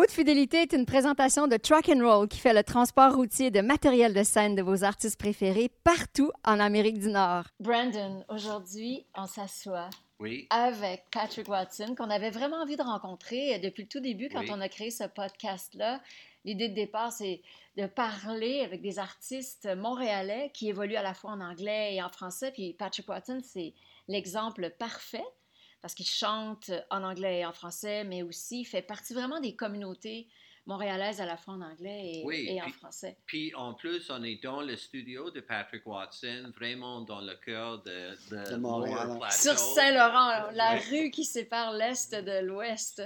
Haute Fidélité est une présentation de Truck and Roll qui fait le transport routier de matériel de scène de vos artistes préférés partout en Amérique du Nord. Brandon, aujourd'hui, on s'assoit Oui. avec Patrick Watson, qu'on avait vraiment envie de rencontrer depuis le tout début quand Oui. on a créé ce podcast-là. L'idée de départ, c'est de parler avec des artistes montréalais qui évoluent à la fois en anglais et en français. Puis Patrick Watson, c'est l'exemple parfait parce qu'il chante en anglais et en français, mais aussi fait partie vraiment des communautés montréalaises à la fois en anglais et, Oui, et en puis- français. Puis en plus, on est dans le studio de Patrick Watson, vraiment dans le cœur de, de, De Montréal. Sur Saint-Laurent, la rue qui sépare l'Est de l'Ouest.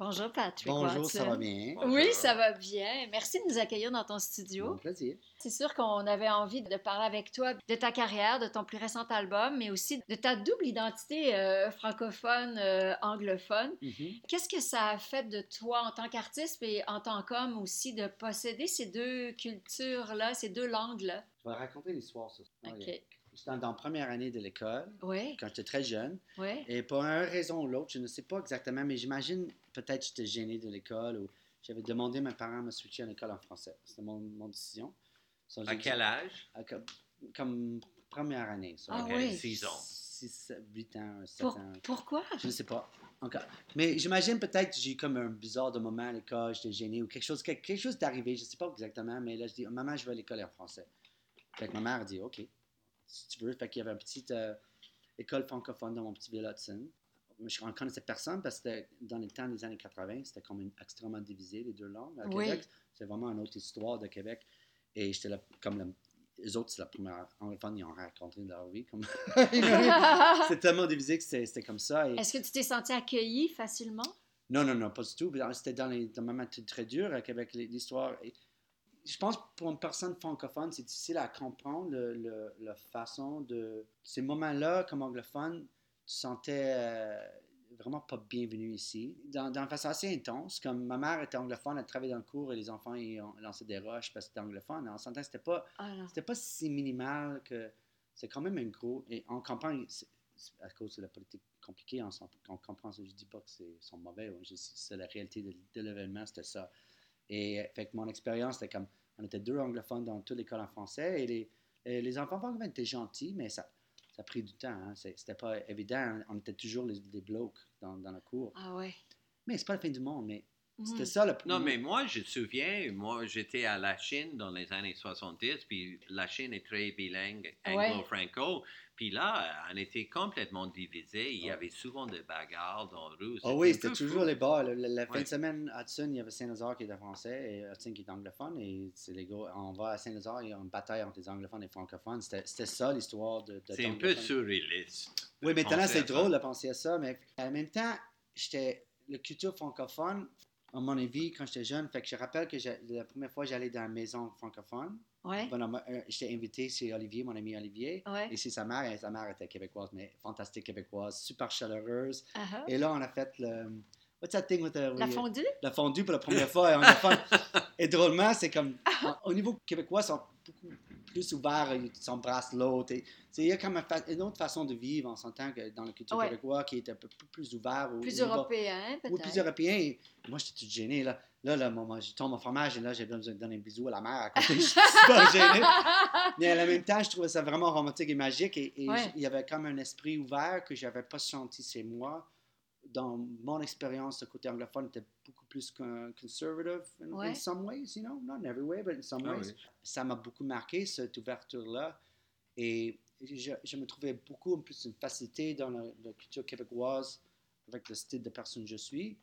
Bonjour Patrick Bonjour, Watson. ça va bien? Bonjour. Oui, ça va? bien. Merci de nous accueillir dans ton studio. Plaisir. C'est sûr qu'on avait envie de parler avec toi de ta carrière, de ton plus récent album, mais aussi de ta double identité euh, francophone, euh, anglophone. Mhm. Qu'est-ce que ça a fait de toi en tant qu'artiste et en tant qu'homme aussi de posséder ces deux cultures-là, ces deux langues-là? Je vais raconter l'histoire. ça. OK. Dans la première année de l'école, Oui, quand j'étais très jeune. oui. Et pour une raison ou l'autre, je ne sais pas exactement, mais j'imagine peut-être j'étais gêné de l'école ou j'avais demandé à mes parents de me switcher à l'école en français. C'était mon, mon décision. So, À quel âge? à comme, comme première année. so, Ah Ok, oui. six ans. 6, 8 ans, 7 Pour- ans. pourquoi? Je ne sais pas. Encore. Mais j'imagine peut-être que j'ai eu comme un bizarre de moment à l'école, j'étais gêné ou quelque chose, quelque, quelque chose d'arrivé, je ne sais pas exactement, mais là je dis, maman, je vais à l'école en français. Fait que ma mère a dit, OK, si tu veux. Fait qu'il y avait une petite euh, école francophone dans mon petit village Hudson. Je ne connaissais personne parce que dans les temps des années 80, c'était comme une- extrêmement divisé, les deux langues. À Oui. Québec, c'est vraiment une autre histoire de Québec. Et j'étais là, comme le- les autres, c'est la première anglophone, ils ont raconté de leur vie. Comme... c'était tellement divisé que c'était comme ça. Et... Est-ce que tu t'es senti accueilli facilement? Non, non, non, pas du tout. C'était dans les dans moments très- très dur avec avec l'histoire. Je pense que pour une personne francophone, c'est difficile à comprendre le, le- la façon de. Ces moments-là, comme anglophone, tu sentais euh, vraiment pas bienvenu ici. Dans, dans une façon assez intense, comme ma mère était anglophone, elle travaillait dans le cours et les enfants ils ont lancé des roches parce que c'était anglophone. On s'entend, c'était pas, Ah c'était pas si minimal que c'est quand même un gros. Et on comprend, c'est- c'est à cause de la politique compliquée, on, comprend ça. Je dis pas que c'est sont mauvais, c'est la réalité de, de l'événement, c'était ça. Et euh, fait que mon expérience, c'était comme, on était deux anglophones dans toute l'école en français et les, et les enfants francophones étaient gentils, mais ça, ça a pris du temps. Hein. C'était pas évident. On était toujours les- des blocs dans, dans la cour. Ah ouais. Mais c'est pas la fin du monde, mais c'était ça le Non, mais moi, je me souviens, moi, j'étais à la Chine dans les années 70, puis la Chine est très bilingue, Ouais. anglo-franco. Puis là, on était complètement divisés. Il y avait souvent des bagarres dans la rue. Oh oui, c'était toujours fou. les bars. La, la- la fin de semaine, à Hudson, il y avait Saint-Lazare qui était français et Hudson qui était anglophone. Et c'est les gars, on va à Saint-Lazare, il y a une bataille entre les anglophones et les francophones. C'était ça l'histoire de, de C'est un peu surréaliste. Oui, maintenant c'est drôle de penser à ça, mais en même temps, j'étais la culture francophone, à mon avis, quand j'étais jeune, fait que je rappelle que la première fois j'allais dans une maison francophone, Ouais. bon, euh, j'étais invité chez Olivier, mon ami Olivier, Ouais. et c'est sa mère, et sa mère était québécoise, mais fantastique québécoise, super chaleureuse. Ah ah. Et là, on a fait le. What's that thing with the. La we- fondue? La fondue pour la première fois. et on a fait- et drôlement, c'est comme. en- Au niveau québécois, sont beaucoup plus ouverts, ils s'embrassent l'autre. Il y a comme une, autre façon de vivre, on s'entend que dans la culture Ouais. québécoise qui est un peu plus, ouvert. au- Plus au européen, peut-être. Oui, plus européen. Moi, j'étais tout gêné. Là, là, là moi, moi, je tombe en fromage et là, j'ai besoin de donner un bisou à la mère à côté. Je suis super gêné. Mais en même temps, je trouvais ça vraiment romantique et magique. Et, et Ouais. j- il y avait comme un esprit ouvert que j'avais pas senti chez moi. Dans mon expérience, le côté anglophone était beaucoup plus con- conservative in, Ouais. in some ways, you know, not in every way, but in some Ah ways. oui. Ça m'a beaucoup marqué, cette ouverture-là. Et je, je me trouvais beaucoup plus une facilité dans la, la culture québécoise avec le style de personne que je suis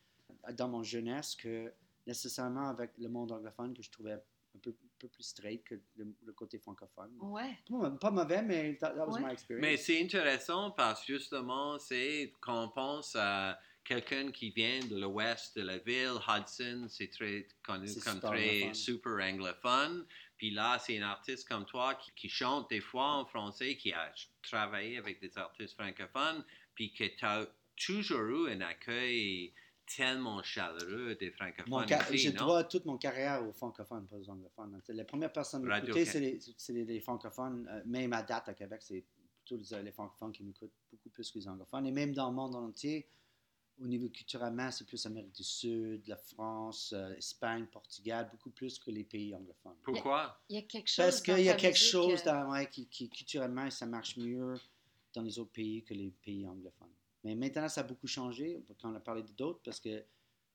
dans mon jeunesse que nécessairement avec le monde anglophone que je trouvais un peu, peu plus straight que le, le côté francophone. Ouais. Pas, pas mauvais, mais that, that was Ouais. my experience. Mais c'est intéressant parce que justement, c'est quand on pense à quelqu'un qui vient de l'ouest de la ville, Hudson, c'est très connu C'est comme super très anglophone. super anglophone. Puis là, c'est un artiste comme toi qui, qui chante des fois en français, qui a travaillé avec des artistes francophones, puis que tu as toujours eu un accueil tellement chaleureux des francophones je non? dois toute mon carrière aux francophones, pas aux anglophones. La première personne à m'écouter, c'est les, c'est les- les francophones. Euh, même à date à Québec, c'est plutôt les, les francophones qui m'écoutent beaucoup plus que les anglophones. Et même dans le monde entier, au niveau culturellement, c'est plus Amérique du Sud, la France, euh, Espagne, Portugal, beaucoup plus que les pays anglophones. Pourquoi? Il y a quelque chose. Parce qu'il y a quelque chose euh, dans, ouais, qui, qui, culturellement, ça marche mieux dans les autres pays que les pays anglophones. Mais maintenant, ça a beaucoup changé quand on a parlé d'autres parce que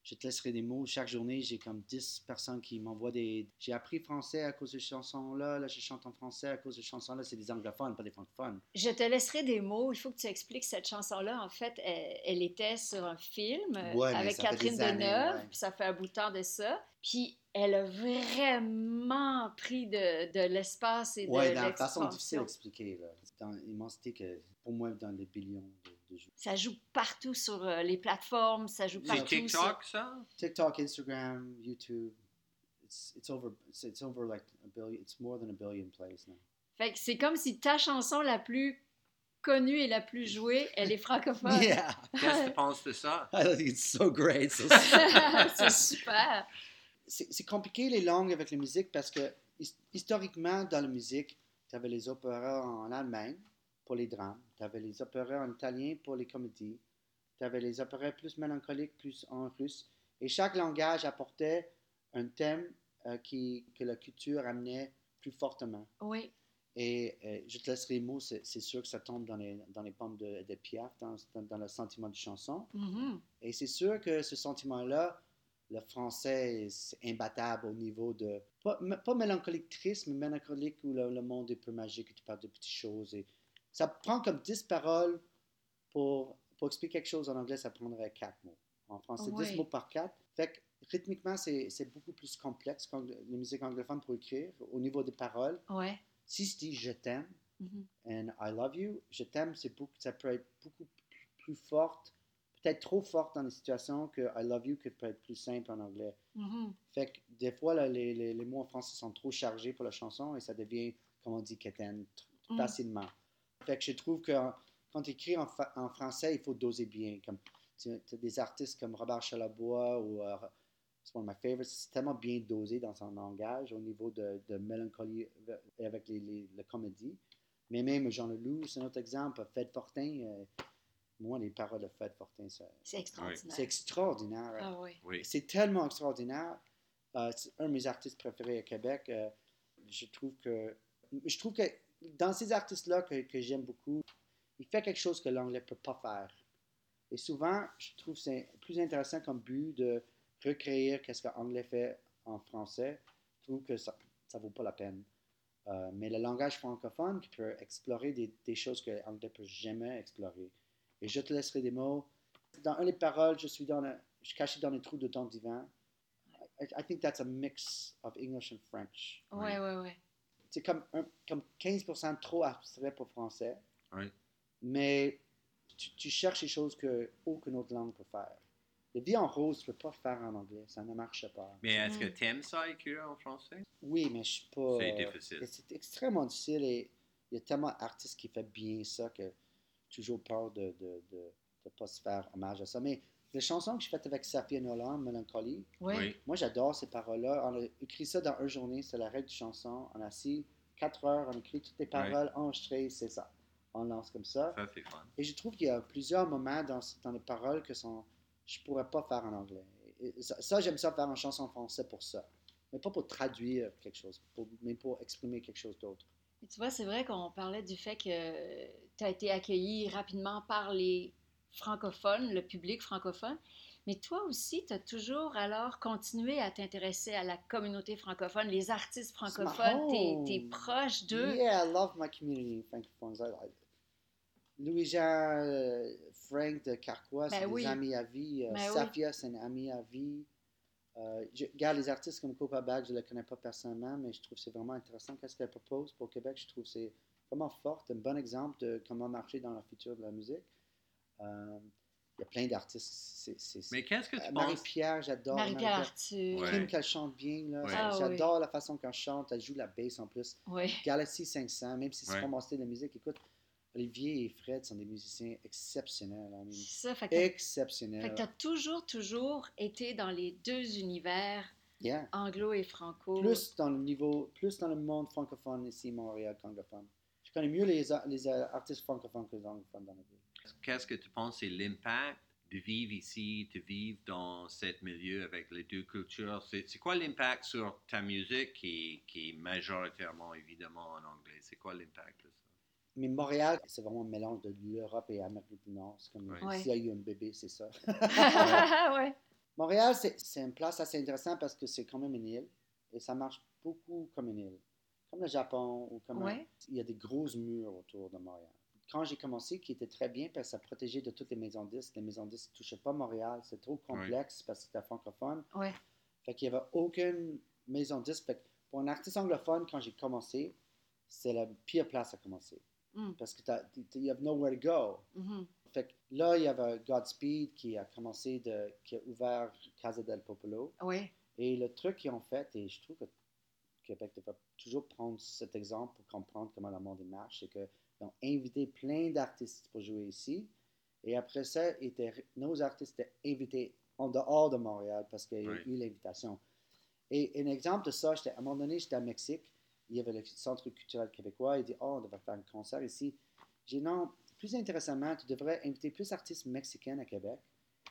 je te laisserai des mots. Chaque journée, j'ai comme 10 personnes qui m'envoient des. J'ai appris français à cause de ces chansons-là. Là, je chante en français à cause de ces chansons-là. C'est des anglophones, pas des francophones. Je te laisserai des mots. Il faut que tu expliques cette chanson-là. En fait, elle, elle était sur un film euh, Ouais, avec Catherine Deneuve. ouais. Ça fait un bout de temps de ça. Puis elle a vraiment pris de, de l'espace et de Oui, dans la façon difficile l'expansion. à expliquer. là. Dans l'immensité que, pour moi, dans les billions de, de. Ça joue partout sur euh, les plateformes. Ça joue C'est partout. sur- TikTok, ça? TikTok, Instagram, YouTube, it's, it's over, it's, it's over like a billion, it's more than a billion plays now. Fait que c'est comme si ta chanson la plus connue et la plus jouée, elle est francophone. Yeah, Qu'est-ce que tu penses de ça? I think it's so great. so- c'est super. c'est c'est compliqué les langues avec la musique parce que his- historiquement, dans la musique, tu avais les opéras en Allemagne pour les drames, tu avais les opéras en italien pour les comédies, tu avais les opéras plus mélancoliques, plus en russe. Et chaque langage apportait un thème euh, qui, que la culture amenait plus fortement. Oui. Et euh, je te laisserai les mots, c'est sûr que ça tombe dans les, dans les pommes de, de Piaf, dans, dans, dans le sentiment de chanson. Mhm. Et c'est sûr que ce sentiment-là, le français, c'est imbattable au niveau de. Pas, pas mélancolique triste, mais mélancolique où le, le monde est peu magique et tu parles de petites choses. Et ça prend comme 10 paroles pour, pour expliquer quelque chose en anglais, ça prendrait 4 mots. En français, Oui. 10 mots par 4. Fait que rythmiquement, c'est beaucoup plus complexe que la musique anglophone pour écrire au niveau des paroles. Ouais. Si je dis je t'aime, Mhm. and I love you. Je t'aime, ça peut être beaucoup plus- forte, peut-être trop forte dans les situations que I love you, que peut être plus simple en anglais. Mhm. Fait que des fois, là, les, les, les mots en français sont trop chargés pour la chanson et ça devient, comme on dit, quétaine, Mm. facilement. Fait que je trouve que quand tu écris en, fa- en français, il faut doser bien. Comme tu as des artistes comme Robert Chalabois ou euh, c'est one of my favorites, c'est tellement bien dosé dans son langage au niveau de, de mélancolie euh, avec les, les, la comédie. Mais même Jean Leloup, c'est un autre exemple. Fed Fortin, euh, moi, les paroles de Fed Fortin, C'est extraordinaire. c'est extraordinaire. Ah oui. Oui. C'est tellement extraordinaire. Euh, c'est un de mes artistes préférés à Québec. Euh, je trouve que je trouve que dans ces artistes-là que, j'aime beaucoup, il fait quelque chose que l'anglais ne peut pas faire. Et souvent, je trouve c'est plus intéressant comme but de recréer qu'est-ce que l'anglais fait en français. Je trouve que ça ne vaut pas la peine. Euh, mais le langage francophone qui peut explorer des, choses que l'anglais ne peut jamais explorer. Et je te laisserai des mots. Dans un des paroles, je suis, caché dans les trous de ton divan. I, I think that's a mix of English and French. Ouais, ouais, ouais. C'est comme, un- comme 15% trop abstrait pour français. Oui. Mais tu, tu cherches des choses que aucune autre langue peut faire. Le vie en rose, tu ne peux pas faire en anglais. Ça ne marche pas. Mais est-ce que Mm. tu aimes ça écrire en français? Oui, mais je suis pas. C'est difficile. C'est extrêmement difficile et il y a tellement d'artistes qui font bien ça que j'ai toujours peur de ne de, de, de pas se faire hommage à ça. Mais les chansons que j'ai faites avec Safia Nolan, Mélancolie. Oui. moi j'adore ces paroles-là. On a écrit ça dans une journée, c'est la règle de chanson. On a assis 4 heures, on écrit toutes les paroles, enregistrées, c'est ça. On lance comme ça. Ça, c'est fun. Et je trouve qu'il y a plusieurs moments dans, dans les paroles que sont, je ne pourrais pas faire en anglais. Et ça, ça, j'aime ça faire en chanson français pour ça. Mais pas pour traduire quelque chose, pour- mais pour exprimer quelque chose d'autre. Et tu vois, c'est vrai qu'on parlait du fait que tu as été accueilli rapidement par les francophones, le public francophone. Mais toi aussi, tu as toujours alors continué à t'intéresser à la communauté francophone, les artistes francophones. Tu es, home. proche d'eux? Yeah, I love my community francophones. Louis-Jean, euh, Frank de Carquois, c'est Ben des oui. amis à vie. Euh, Ben oui. Safia, c'est une amie à vie. Euh, je regarde les artistes comme Copa Bag, je ne la connais pas personnellement, mais je trouve que c'est vraiment intéressant qu'est-ce qu'elle propose pour Québec. Je trouve que c'est vraiment fort, un bon exemple de comment marcher dans le futur de la musique. Euh, Il y a plein d'artistes. c'est- c'est- c'est- Mais qu'est-ce que Euh, tu penses? Marie-Pierre, j'adore. Marie-Pierre. Arthur. Ouais. Qu'elle chante bien. Là. Ouais. Ah J'adore la façon qu'elle chante. Elle joue la bass en plus. Galaxy 500, même si c'est Ouais. pas mon style de musique, écoute, Olivier et Fred sont des musiciens exceptionnels. I mean, C'est ça. Fait que t'as- fait exceptionnels. que tu as toujours, toujours été dans les deux univers, Yeah. anglo et franco. Plus dans le niveau, plus dans le monde francophone ici, Montréal, qu'anglophone. Je connais mieux les, euh, artistes francophones que les anglophones dans la ville. Qu'est-ce que tu penses c'est l'impact de vivre ici, de vivre dans ce milieu avec les deux cultures? C'est quoi l'impact sur ta musique qui, qui est majoritairement évidemment en anglais? C'est quoi l'impact de ça? Mais Montréal, c'est vraiment un mélange de l'Europe et l'Amérique du Nord. C'est comme. Ouais. s'il y a eu un bébé, c'est ça. ouais. Montréal, c'est une place assez intéressante parce que c'est quand même une île et ça marche beaucoup comme une île. Comme le Japon ou comme. Ouais. Il y a des grosses murs autour de Montréal. Quand j'ai commencé, qui était très bien parce que ça protégeait de toutes les maisons disques. Les maisons disques ne touchaient pas Montréal. C'est trop complexe parce que c'était francophone. Ouais. Fait qu'il n'y avait aucune maison disque. Fait que pour un artiste anglophone, quand j'ai commencé, c'est la pire place à commencer. Mm. Parce que you have nowhere to go. Mhm. Fait que là, il y avait Godspeed qui a commencé de, qui a ouvert Casa del Popolo. Ouais. Et le truc qu'ils ont fait, et je trouve que Québec devrait toujours prendre cet exemple pour comprendre comment le monde marche, c'est qu'ils ont invité plein d'artistes pour jouer ici. Et après ça, étaient- nos artistes étaient invités en dehors de Montréal parce qu'il y a Ouais. eu l'invitation. Et un exemple de ça, à un moment donné, j'étais à Mexique. Il y avait le Centre culturel québécois. Il dit Oh, on devrait faire un concert ici. J'ai dit Non, plus intéressamment, tu devrais inviter plus d'artistes mexicains à Québec.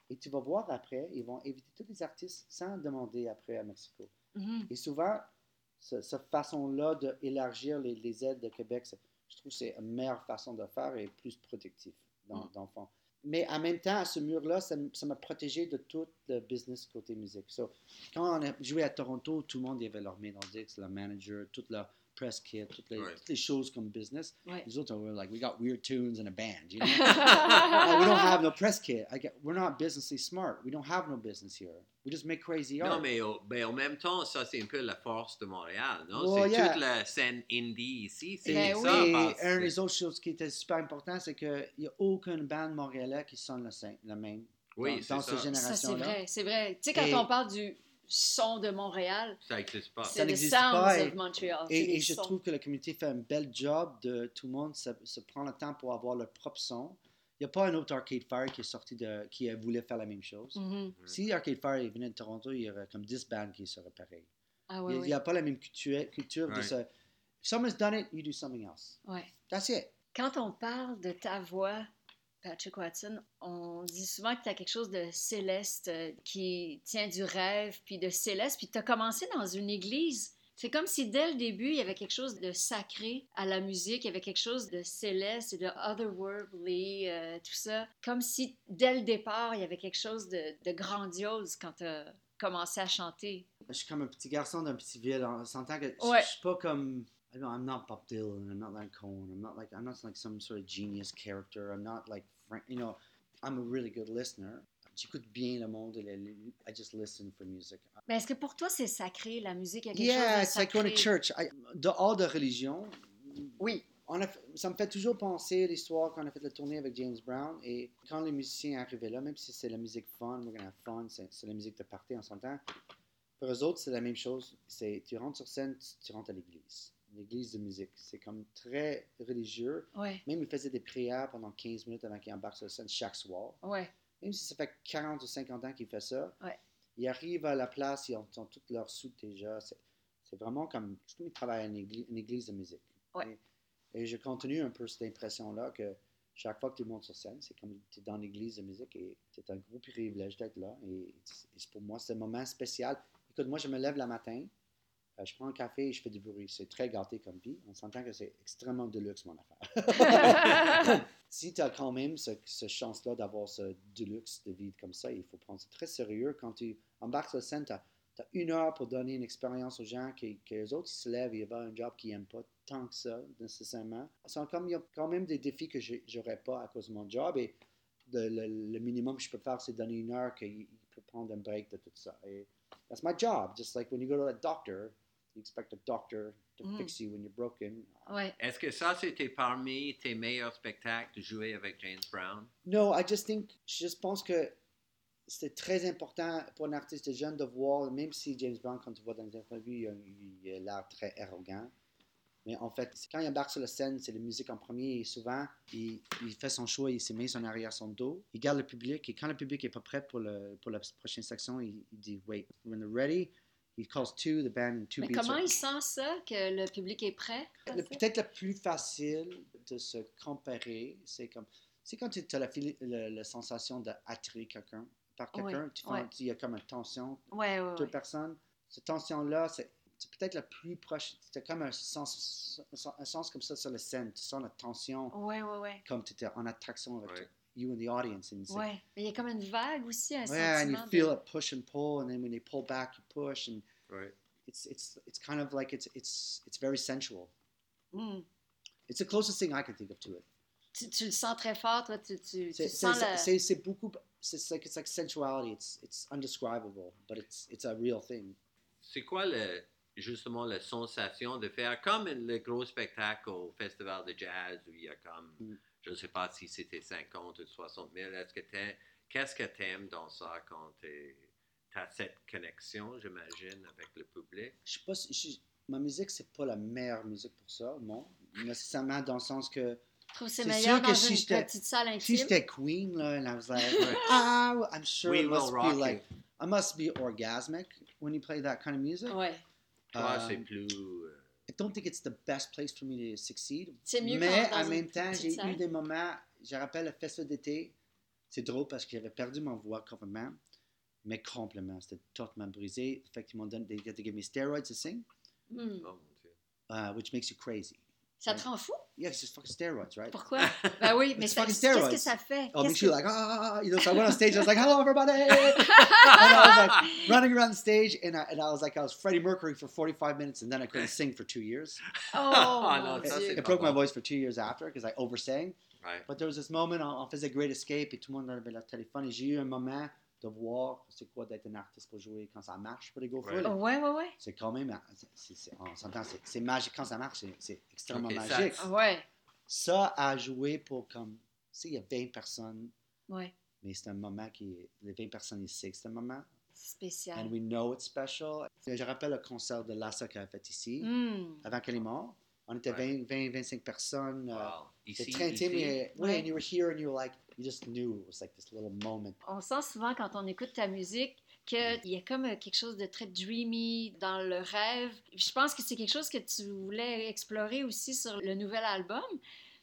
Et tu vas voir après, ils vont inviter tous les artistes sans demander après à Mexico. Mhm. Et souvent, ce- cette façon-là d'élargir les, les aides de Québec, c'est- je trouve que c'est une meilleure façon de faire et plus protectif dans, Mm. Mais en même temps, à ce mur-là, ça m'a protégé de tout le business côté musique. So, quand on a joué à Toronto, tout le monde y avait leur main dans le disque, leur manager, toute leur press kit, toutes les, Ouais. toutes les choses comme business. Ouais. Les autres, we're like, we got weird tunes and a band, you know? Uh, we don't have no press kit. I get, we're not businessly smart. We don't have no business here. We just make crazy art. Non, mais au, mais en même temps, ça, c'est un peu la force de Montréal, non? C'est yeah. toute la scène indie ici. C'est Ben ça. Et parce- une des autres choses qui était super important, c'est qu'il n'y a aucune bande montréalais qui sonne le même Oui, dans, cette Ça, c'est génération-là. vrai, c'est vrai. Tu sais, quand Et- on parle du son de Montréal, Ça n'existe pas. Ça c'est le Sounds of Montreal. Et, et je sons. trouve que la communauté fait un bel job de tout le monde se, se prend le temps pour avoir leur propre son. Il n'y a pas un autre Arcade Fire qui est sorti de qui a voulu faire la même chose. Mhm. Si Arcade Fire venait de Toronto, il y aurait comme 10 bands qui seraient pareils. Ah il n'y a pas la même culture, culture de. If someone's done it, you do something else. Ouais. That's it. Quand on parle de ta voix, Patrick Watson, on dit souvent que tu as quelque chose de céleste euh, qui tient du rêve, puis de céleste, puis tu as commencé dans une église. C'est comme si dès le début, il y avait quelque chose de sacré à la musique, il y avait quelque chose de céleste de otherworldly, euh, tout ça. Comme si dès le départ, il y avait quelque chose de, de grandiose quand tu as commencé à chanter. Je suis comme un petit garçon d'un petit ville. On s'entend que je- Ouais. je suis pas comme. I don't, I'm not Bob Dylan. I'm not like Cohen. I'm not like I'm not like some sort of genius character. I'm not like Frank. You know, I'm a really good listener. J'écoute bien le monde. le- le- I just listen for music. Mais est-ce que pour toi, c'est sacré, la musique? Il y a quelque Yeah, chose de it's like going to sacré? church. I, dehors de religion, Oui. on a fait- ça me fait toujours penser à l'histoire quand on a fait la tournée avec James Brown et quand les musiciens arrivaient là, même si c'est la musique fun, we're gonna have fun, c'est c'est la musique de party, on s'entend. Pour eux autres, c'est la même chose. C'est tu rentres sur scène, tu, tu rentres à l'église, l'église de musique. C'est comme très religieux. Ouais, Même ils faisaient des prières pendant 15 minutes avant qu'ils embarquent sur scène chaque soir. ouais. Même si ça fait 40 ou 50 ans qu'ils font ça, Ouais. ils arrivent à la place, ils ont, ils ont toutes leurs sous déjà. C'est vraiment comme, c'est comme ils travaillent à une église, une église de musique. Ouais. Et, et je continue un peu cette impression-là que chaque fois que tu montes sur scène, c'est comme tu es dans l'église de musique et c'est un gros privilège d'être là. Et, et pour moi, c'est un moment spécial. Écoute, moi, je me lève le matin, je prends un café et je fais du bruit. C'est très gâté comme vie. On s'entend que c'est extrêmement de luxe, mon affaire. si tu as quand même ce, ce chance-là d'avoir ce deluxe de vie comme ça, il faut prendre ça très sérieux. Quand tu embarques sur scène, tu as, une heure pour donner une expérience aux gens que, que les autres ils se lèvent et vont un job qu'ils n'aiment pas tant que ça, nécessairement. Comme, il y a quand même des défis que je n'aurais pas à cause de mon job et le, le- le minimum que je peux faire, c'est donner une heure qu'il il peut prendre un break de tout ça. Et that's my job. Just like when you go to a doctor, you expect a doctor to Mm. fix you when you're broken. ouais. Est-ce que ça, c'était parmi tes meilleurs spectacles de jouer avec James Brown? No, I just think, je pense que c'était très important pour un artiste jeune de voir, même si James Brown, quand tu vois dans les interviews, il a, il a l'air très arrogant. Mais en fait, quand il embarque sur la scène, c'est la musique en premier et souvent, il, il fait son choix, il se met son arrière son dos, il garde le public et quand le public n'est pas prêt pour, le, pour la prochaine section, il, il dit Wait, when they're ready, he calls two, the band, and two Mais beats. comment are- il sent ça, que le public est prêt? Peut-être le plus facile de se comparer, c'est comme C'est quand tu as la, le- la sensation d'attirer quelqu'un par Oui, quelqu'un, tu ouais. il y a comme une tension Ouais, ouais, deux personnes. Cette tension-là, c'est c'est peut-être la plus proche. C'est comme un sens, un sens comme ça sur la scène. Tu sens la tension Ouais, ouais, ouais. comme tu étais en attraction avec. You and the audience. And c'est- Ouais. Mais il y a comme une vague aussi, un Yeah, and you sentiment. feel de... it push and pull, and then when they pull back, you push, and Ouais. it's it's it's kind of like it's it's it's very sensual. Hmm. It's the closest thing I can think of to it. Tu, tu le sens très fort, toi. Tu, tu, tu C'est sens c'est- la... c'est- c'est beaucoup. It's like it's like sensuality. It's it's undescribable, but it's it's a real thing. C'est quoi le, justement la sensation de faire comme le gros spectacle au festival de jazz où il y a comme, Mm. Je ne sais pas si c'était 50 ou 60 000, est-ce que qu'est-ce que tu aimes dans ça quand tu as cette connexion, j'imagine, avec le public? Je sais pas si je- ma musique c'est pas la meilleure musique pour ça, non. Nécessairement dans le sens que Je trouve que c'est meilleur dans si une j'étais- petite salle si intime. j'étais Queen là, and I was like, ah, I'm sure We it will must be like you. I must be orgasmic when you play that kind of music. Ouais. Toi, Um, c'est plus... I don't think it's the best place for me to succeed. C'est mieux Mais en même temps, j'ai eu des moments. Je rappelle le festival d'été. C'est drôle parce que j'avais perdu ma voix complètement. Mais complètement. C'était totalement brisé. Fait qu'ils m'ont donné. They to give me steroids to sing. Oh mon Dieu. uh, which makes you crazy. Ça te rend fou? Yeah, it's just fucking steroids, right? Pourquoi? Ben oui, mais It's ça- fucking qu'est-ce que steroids. ça fait? Oh, Qu'est-ce makes you que- like, ah, you know, so I went on stage, I was like, hello, everybody. and I was like running around the stage, and I, and I was like, I was Freddie Mercury for 45 minutes, and then I couldn't sing for two years. Oh, Ah, mon non, ça, Dieu. c'est It pas broke my bon. voice for two years after because I oversang. Ouais. But there was this moment, on, on faisait Great Escape et tout le monde avait le téléphone et j'ai eu un moment de voir c'est quoi d'être un artiste pour jouer quand ça marche pour les Go Ouais. Oh, ouais, ouais, ouais. C'est quand même, c'est- on s'entend, c'est- magique quand ça marche, c'est- extrêmement Ok, ça- magique. Ouais, Ça à jouer pour comme, tu sais, il y a 20 personnes, ouais. mais c'est un moment qui, est- les 20 personnes ils savent que c'est un moment, Spécial. and we know it's special. Je rappelle le concert de Lassa qu'elle a fait ici, Hmm. avant qu'elle est morte. On était Ouais. 20, 20, 25 personnes. euh, Wow. C'est Ici, très intime. ici? et- Ouais. ouais, and you were here and you were like, you just knew it was like this little moment. On sent souvent quand on écoute ta musique qu'il y a comme euh, quelque chose de très dreamy dans le rêve. Je pense que c'est quelque chose que tu voulais explorer aussi sur le nouvel album.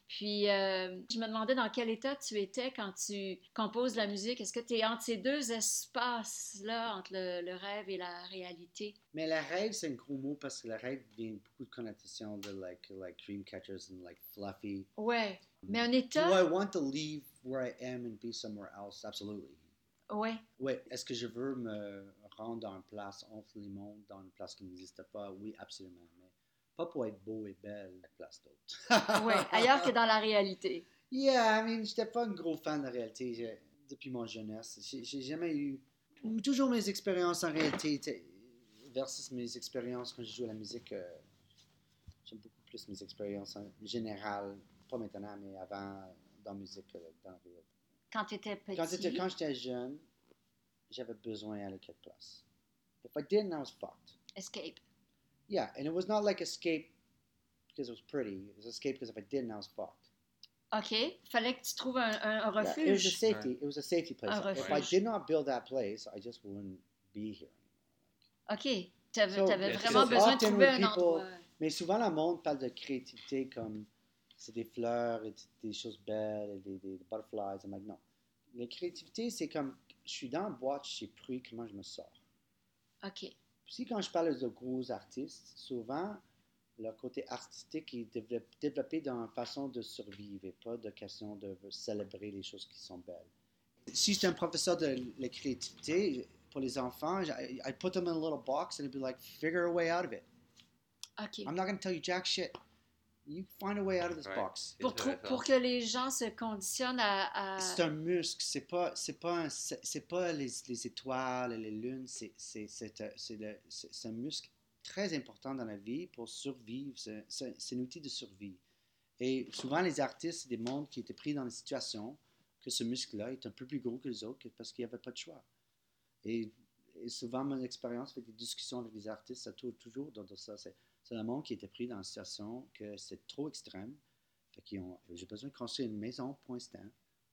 Puis, euh, je me demandais dans quel état tu étais quand tu composes la musique. Est-ce que tu es entre ces deux espaces-là, entre le, le rêve et la réalité? Mais le rêve, c'est un gros mot parce que le rêve vient beaucoup de connotations de like, like dream catchers and like fluffy. Ouais. Mais un Do I état? want to leave where I am and be somewhere else? Absolutely. Ouais. Oui. Est-ce que je veux me rendre dans une place entre les mondes, dans une place qui n'existe pas? Oui, absolument. Mais pas pour être beau et belle, la place d'autre. Ouais. Ailleurs que dans la réalité. Yeah, I mean, j'étais pas un gros fan de la réalité depuis mon jeunesse. J'ai jamais eu. Toujours mes expériences en réalité versus mes expériences quand je joue à la musique. euh, J'aime beaucoup plus mes expériences en général, pas maintenant, mais avant dans la musique que dans la réalité. Quand tu étais petit? Quand j'étais jeune, j'avais besoin d'aller quelque place. If I didn't, I was fucked. Escape. Yeah, and it was not like escape because it was pretty. It was escape because if I didn't, I was fucked. OK. Fallait que tu trouves un, un- un Yeah, it was a refuge. safety. It was a safety place. Un If I refuge. did not build that place, I just wouldn't be here. OK. Tu avais, So, vraiment so besoin de trouver when un people- endroit. Mais souvent, le monde parle de créativité comme c'est des fleurs et des choses belles et des, des butterflies. I'm like, non. La créativité, c'est comme je suis dans la boîte, je sais plus comment je me sors. OK. Si quand je parle de gros artistes, souvent, leur côté artistique est développé, dans une façon de survivre et pas de question de célébrer les choses qui sont belles. Si j'étais un professeur de la créativité, pour les enfants, I- I'd put them in a little box and it'd be like, figure a way out of it. OK. I'm not going to tell you jack shit. You find a way out of this Ouais. box. Pour, que les gens se conditionnent à. à- C'est un muscle, c'est pas, c'est pas, un- c'est c'est pas les, les étoiles, les lunes, c'est, c'est, c'est, un- c'est le- c'est- c'est un muscle très important dans la vie pour survivre. C'est, c'est- c'est un outil de survie. Et souvent, les artistes, c'est des mondes qui étaient pris dans des situations que ce muscle-là est un peu plus gros que les autres parce qu'il n'y avait pas de choix. Et, et souvent, mon expérience avec des discussions avec des artistes, ça tourne toujours dans, dans ça. C'est, c'est un monde qui était pris dans une situation que c'est trop extrême. Fait qu'ils ont, j'ai besoin de construire une maison pour l'instant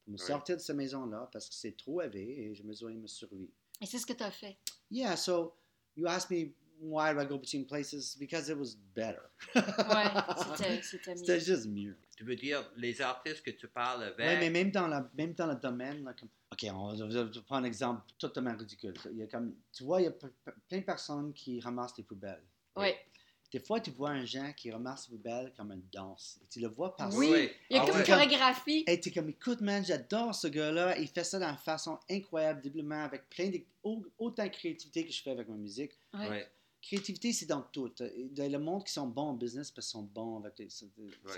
pour me Ouais. sortir de cette maison-là parce que c'est trop élevé et j'ai besoin de me survivre. Et c'est ce que tu as fait? Yeah, so you asked me why do I go between places? Because it was better. Ouais, c'était- c'était C'était mieux. juste mieux. Tu veux dire les artistes que tu parles avec? Oui, mais même dans, la, même dans le domaine, là, comme- OK, on va, je vais prendre un exemple totalement ridicule. Il y a comme, tu vois, il y a plein de personnes qui ramassent les poubelles. Oui. Des fois, tu vois un gens qui les poubelles comme une danse. Et tu le vois passer. Oui, oui. il y a Ah comme ouais. une chorégraphie. Et tu es comme, écoute, man, j'adore ce gars-là. Il fait ça d'une façon incroyable, doublement, avec plein de, au- autant de créativité que je fais avec ma musique. Ouais. Ouais, Créativité, c'est dans tout. Il y a le monde qui sont bons en business parce qu'ils sont bons avec les. c'est-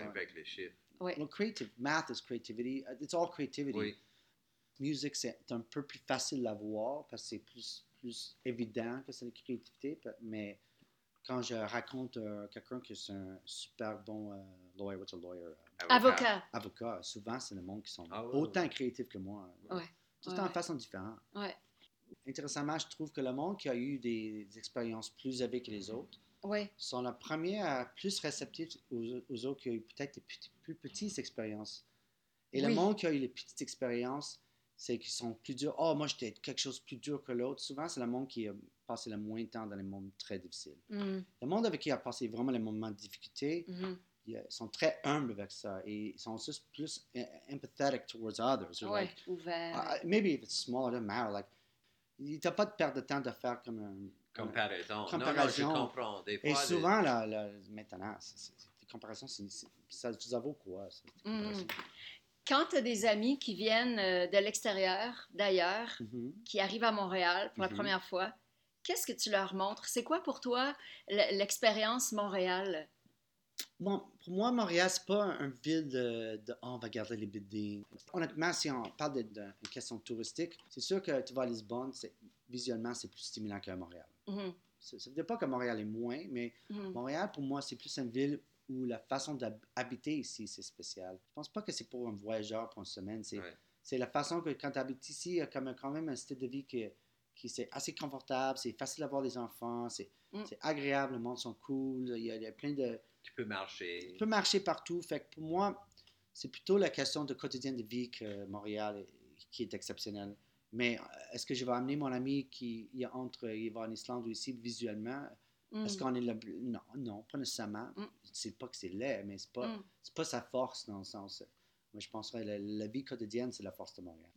avec les chiffres. Well, creative. Math is creativity. Uh, It's all creativity. Oui. Musique, c'est un peu plus facile à voir parce que c'est plus, plus évident que c'est la créativité. Mais quand je raconte euh, quelqu'un qui est un super bon euh, lawyer, what's a lawyer? Avocat. avocat, souvent, c'est le monde qui sont Ah ouais, autant créatifs que moi. Ouais. Tout Ouais, en ouais. façon différente. Ouais. Intéressamment, je trouve que le monde qui a eu des, des expériences plus élevées que les autres Oui. sont les premiers à plus réceptifs aux, aux autres qui ont eu peut-être des petits- plus petites expériences. Et Oui. le monde qui a eu les petites expériences, c'est qu'ils sont plus durs. Oh, moi, j'étais quelque chose de plus dur que l'autre. Souvent, c'est le monde qui a passé le moins de temps dans les moments très difficiles. Mhm, Le monde avec qui a passé vraiment les moments de difficulté, mhm. ils sont très humbles avec ça et ils sont juste plus empathetic towards others. They're Ouais, like, ouvert. uh, maybe if it's small, it doesn't matter. Like, il t'a pas de perte de temps de faire comme un. Comparaison. Non, non, je Comparaison. comprends. Des fois, Et souvent, là, là, maintenant, les comparaisons, c'est- ça, ça vaut quoi? comparaisons? Quand tu as des amis qui viennent euh, de l'extérieur, d'ailleurs, Mhm. qui arrivent à Montréal pour la Mhm. première fois, qu'est-ce que tu leur montres? C'est quoi pour toi l'expérience Montréal? Bon, pour moi, Montréal, c'est pas une ville de, de oh, on va garder les buildings. Honnêtement, si on parle d'une question touristique, c'est sûr que tu vas à Lisbonne, c'est- visuellement, c'est plus stimulant que Montréal. Mhm, Ça ça veut dire pas que Montréal est moins, mais mhm. Montréal, pour moi, c'est plus une ville où la façon d'habiter ici, c'est spécial. Je pense pas que c'est pour un voyageur pour une semaine. C'est Ouais. c'est la façon que quand tu habites ici, il y a quand même un style de vie qui, qui c'est assez confortable, c'est facile d'avoir des enfants, c'est Mm. c'est agréable, le monde sont cool, il y a, il y a plein de... Tu peux marcher. Tu peux marcher partout. Fait que pour moi, c'est plutôt la question de quotidien de vie que Montréal est- qui est exceptionnelle. Mais euh, est-ce que je vais amener mon ami qui il entre, il va en Islande ou ici visuellement? Est-ce Mhm. qu'on est là? Non, non, pas nécessairement. Mm. C'est pas que c'est laid, mais c'est pas, Mm. c'est pas sa force dans le sens. Moi, je penserais que la, la vie quotidienne, c'est la force de Montréal.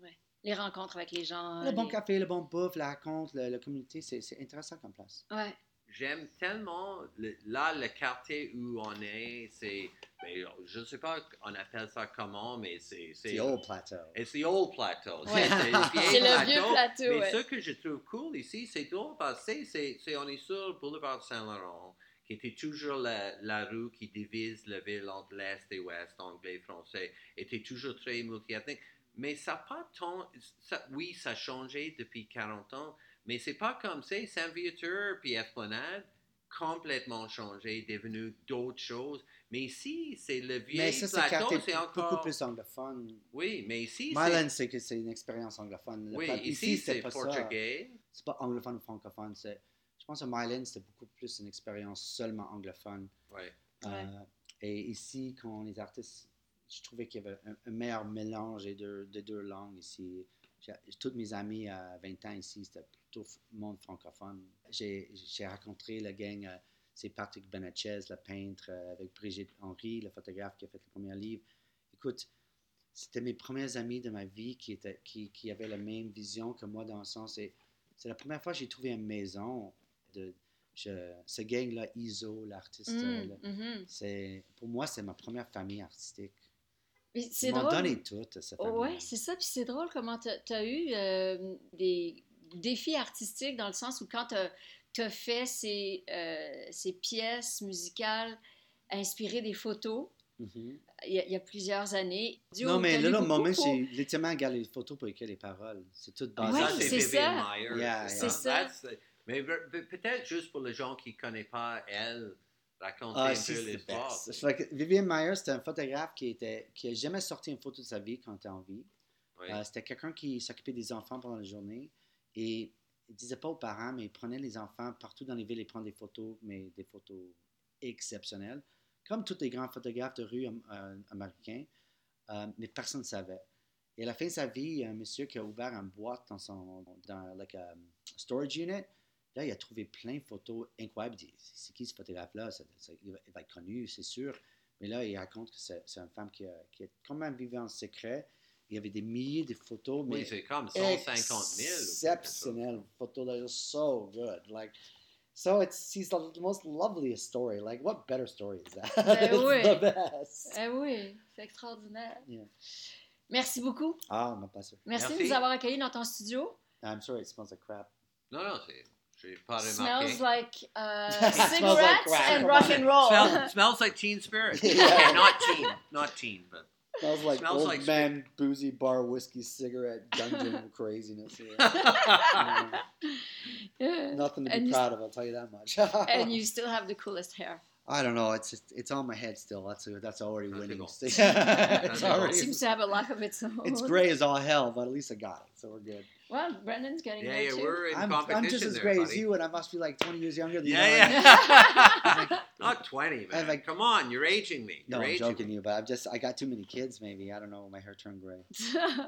Les rencontres avec les gens. le bon café, le bon bouffe, la raconte, la, la communauté, c'est c'est intéressant comme place. Ouais. J'aime tellement, le- là, le quartier où on est, c'est, ben, je ne sais pas, on appelle ça comment, mais c'est... C'est Old Plateau. It's the old plateau. Ouais. C'est le vieil C'est le vieux plateau, Mais ouais. ce que je trouve cool ici, c'est drôle parce que c'est, c'est, on est sur le boulevard Saint-Laurent, qui était toujours la, la rue qui divise la ville entre l'Est et l'Ouest, anglais, français, était toujours très multiethnique. Mais ça n'a pas tant. ça- oui, ça a changé depuis 40 ans, mais c'est pas comme ça. Saint-Viateur puis Esplanade, complètement changé, devenu d'autres choses. Mais ici, c'est le vieil Mais ça, c'est plateau, c'est encore. beaucoup plus anglophone. Oui, mais ici, c'est. Myland, c'est que c'est une expérience anglophone. Le Oui, plat- ici, c'était c'est portugais. C'est pas anglophone ou francophone. c'est- Je pense que Myland, c'était beaucoup plus une expérience seulement anglophone. Ouais. Euh, et ici, quand les artistes, je trouvais qu'il y avait un, un meilleur mélange des deux, des deux langues ici. Toutes mes amis à 20 ans ici, c'était plutôt monde francophone. J'ai rencontré la gang, euh, c'est Patrick Benachez, le peintre, euh, avec Brigitte Henry, le photographe qui a fait le premier livre. Écoute, c'était mes premiers amis de ma vie qui, étaient, qui, qui avaient la même vision que moi dans le sens, c'est la première fois que j'ai trouvé une maison de je- ce gang-là, Iso, l'artiste. euh, là, mhm. c'est pour moi c'est ma première famille artistique. Puis C'est drôle. donné tout cette famille. Oh, ouais, c'est ça. Puis c'est drôle comment tu as eu euh, des défis artistiques dans le sens où quand tu as, fait ces, euh, ces pièces musicales inspirées des photos, Mhm. il y, a, il y a plusieurs années. Non mais là, le moment, pour- j'ai littéralement regardé les photos pour écrire les paroles. C'est tout Ah, Oui, ça, basé. c'est c'est Vivian ça. Yeah, c'est yeah. C'est ça. That's- Mais pe- pe- peut-être juste pour les gens qui ne connaissent pas elle, raconter Ah, un peu l'histoire. que Vivian Myers, c'était un photographe qui était qui a jamais sorti une photo de sa vie quand il était en vie. Oui. Euh, c'était quelqu'un qui s'occupait des enfants pendant la journée et il disait pas aux parents, mais il prenait les enfants partout dans les villes et prenait des photos, mais des photos exceptionnelles, comme tous les grands photographes de rue euh, américains, euh, mais personne ne savait. Et à la fin de sa vie, il y a un monsieur qui a ouvert une boîte dans son dans like a storage unit, Là, il a trouvé plein de photos incroyables. Il dit, C'est qui ce photographe-là? Il, va, être connu, c'est sûr. Mais là, il raconte que c'est c'est une femme qui a, qui a quand même vécu en secret. Il y avait des milliers de photos, mais Oui, c'est comme 150 000. ou quelque chose. exceptional photos. They're so good. Like, so it's he's the most loveliest story. Like, what better story is that? It's oui. the best. Eh oui, c'est extraordinaire. Yeah. Merci beaucoup. Ah, non, pas sûr. Merci, de Merci. nous avoir accueillis dans ton studio. I'm sorry, it smells like crap. Non, non, c'est. J'ai pas. Smells like uh, Smells like cigarettes and rock and roll. Smell, smells like teen spirit. Yeah. Okay, not teen. Not teen, but. Smells like Smells old like man, boozy bar, whiskey, cigarette, dungeon craziness. Here. Yeah. Nothing to be And you- proud of, I'll tell you that much. and you still have the coolest hair. I don't know. It's just, it's on my head still. That's that's already That's winning. cool. it's That's already, Seems to have a life of its own. it's gray as all hell, but at least I got it, so we're good. Well, Brendan's getting Yeah, there yeah, too. we're in I'm, competition I'm just as there, gray as you, and I must be like 20 years younger than you. Yeah, know? yeah. not 20, man. like- Come on, you're aging me. No, You're I'm aging joking me. you, but I've just I got too many kids. Maybe I don't know. My hair turned gray.